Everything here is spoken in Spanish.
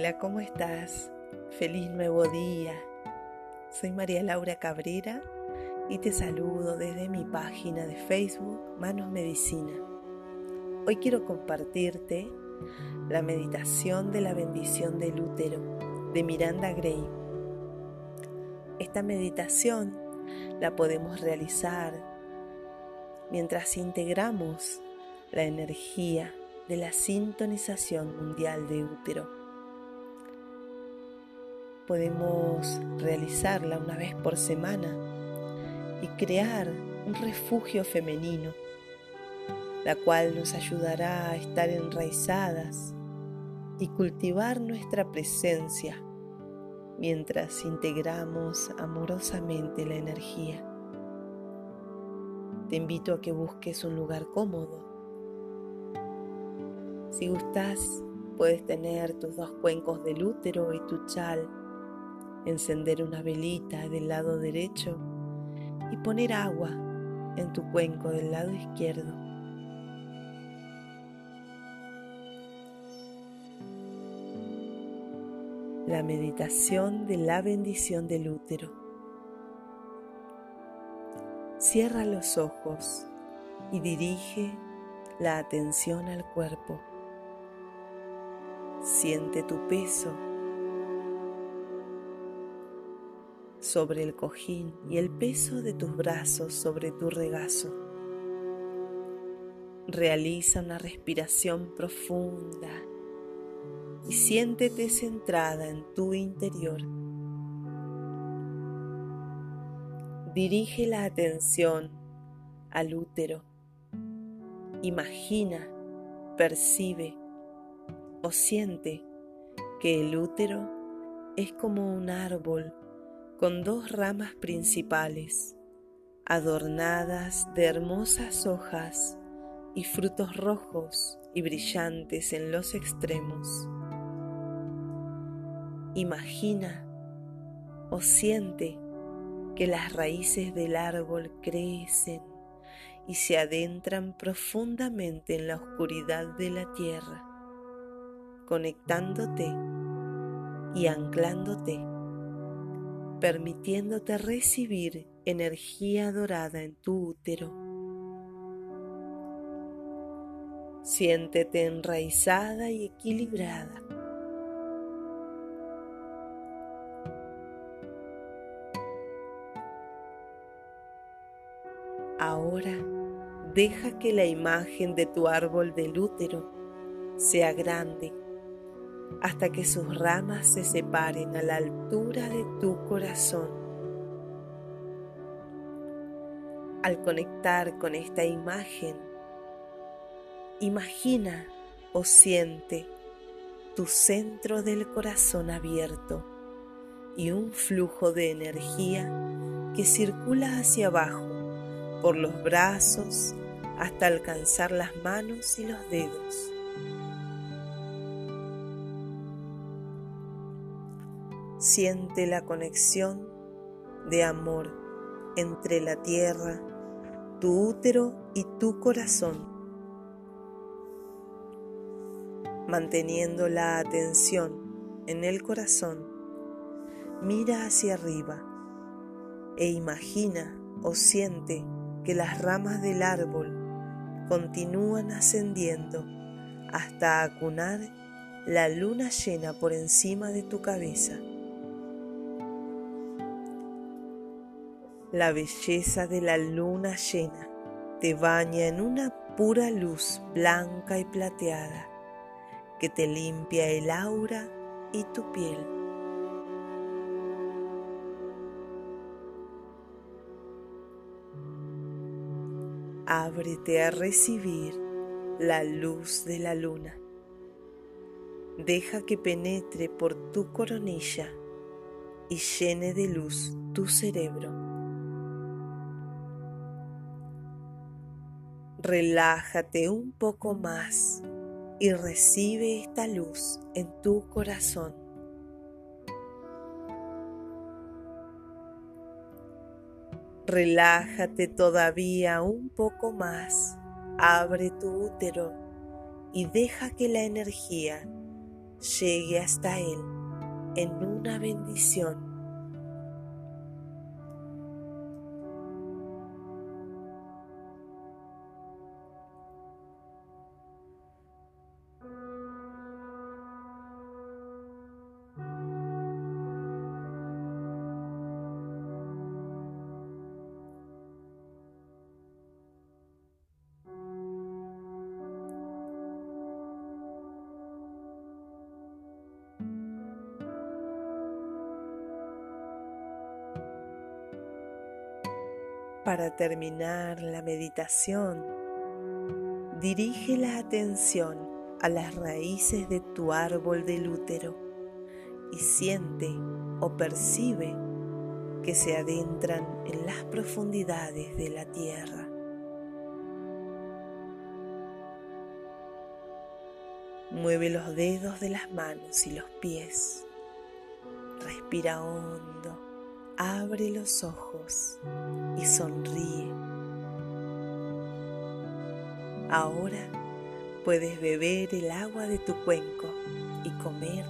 Hola, ¿cómo estás? Feliz nuevo día. Soy María Laura Cabrera y te saludo desde mi página de Facebook Manos Medicina. Hoy quiero compartirte la meditación de la bendición del útero de Miranda Gray. Esta meditación la podemos realizar mientras integramos la energía de la sintonización mundial de útero podemos realizarla una vez por semana y crear un refugio femenino, la cual nos ayudará a estar enraizadas y cultivar nuestra presencia mientras integramos amorosamente la energía. Te invito a que busques un lugar cómodo. Si gustas, puedes tener tus dos cuencos del útero y tu chal encender una velita del lado derecho y poner agua en tu cuenco del lado izquierdo. La meditación de la bendición del útero. Cierra los ojos y dirige la atención al cuerpo. Siente tu peso sobre el cojín y el peso de tus brazos sobre tu regazo. Realiza una respiración profunda y siéntete centrada en tu interior. Dirige la atención al útero. Imagina, percibe o siente que el útero es como un árbol con dos ramas principales, adornadas de hermosas hojas y frutos rojos y brillantes en los extremos. Imagina o siente que las raíces del árbol crecen y se adentran profundamente en la oscuridad de la tierra, conectándote y anclándote permitiéndote recibir energía dorada en tu útero. Siéntete enraizada y equilibrada. Ahora deja que la imagen de tu árbol del útero sea grande hasta que sus ramas se separen a la altura de tu corazón. Al conectar con esta imagen, imagina o siente tu centro del corazón abierto y un flujo de energía que circula hacia abajo por los brazos hasta alcanzar las manos y los dedos. Siente la conexión de amor entre la tierra, tu útero y tu corazón, manteniendo la atención en el corazón. Mira hacia arriba e imagina o siente que las ramas del árbol continúan ascendiendo hasta acunar la luna llena por encima de tu cabeza. La belleza de la luna llena te baña en una pura luz blanca y plateada que te limpia el aura y tu piel. Ábrete a recibir la luz de la luna. Deja que penetre por tu coronilla y llene de luz tu cerebro. Relájate un poco más y recibe esta luz en tu corazón. Relájate todavía un poco más, abre tu útero y deja que la energía llegue hasta Él en una bendición Para terminar la meditación, dirige la atención a las raíces de tu árbol del útero y siente o percibe que se adentran en las profundidades de la tierra. Mueve los dedos de las manos y los pies. Respira hondo abre los ojos y sonríe. Ahora puedes beber el agua de tu cuenco y comer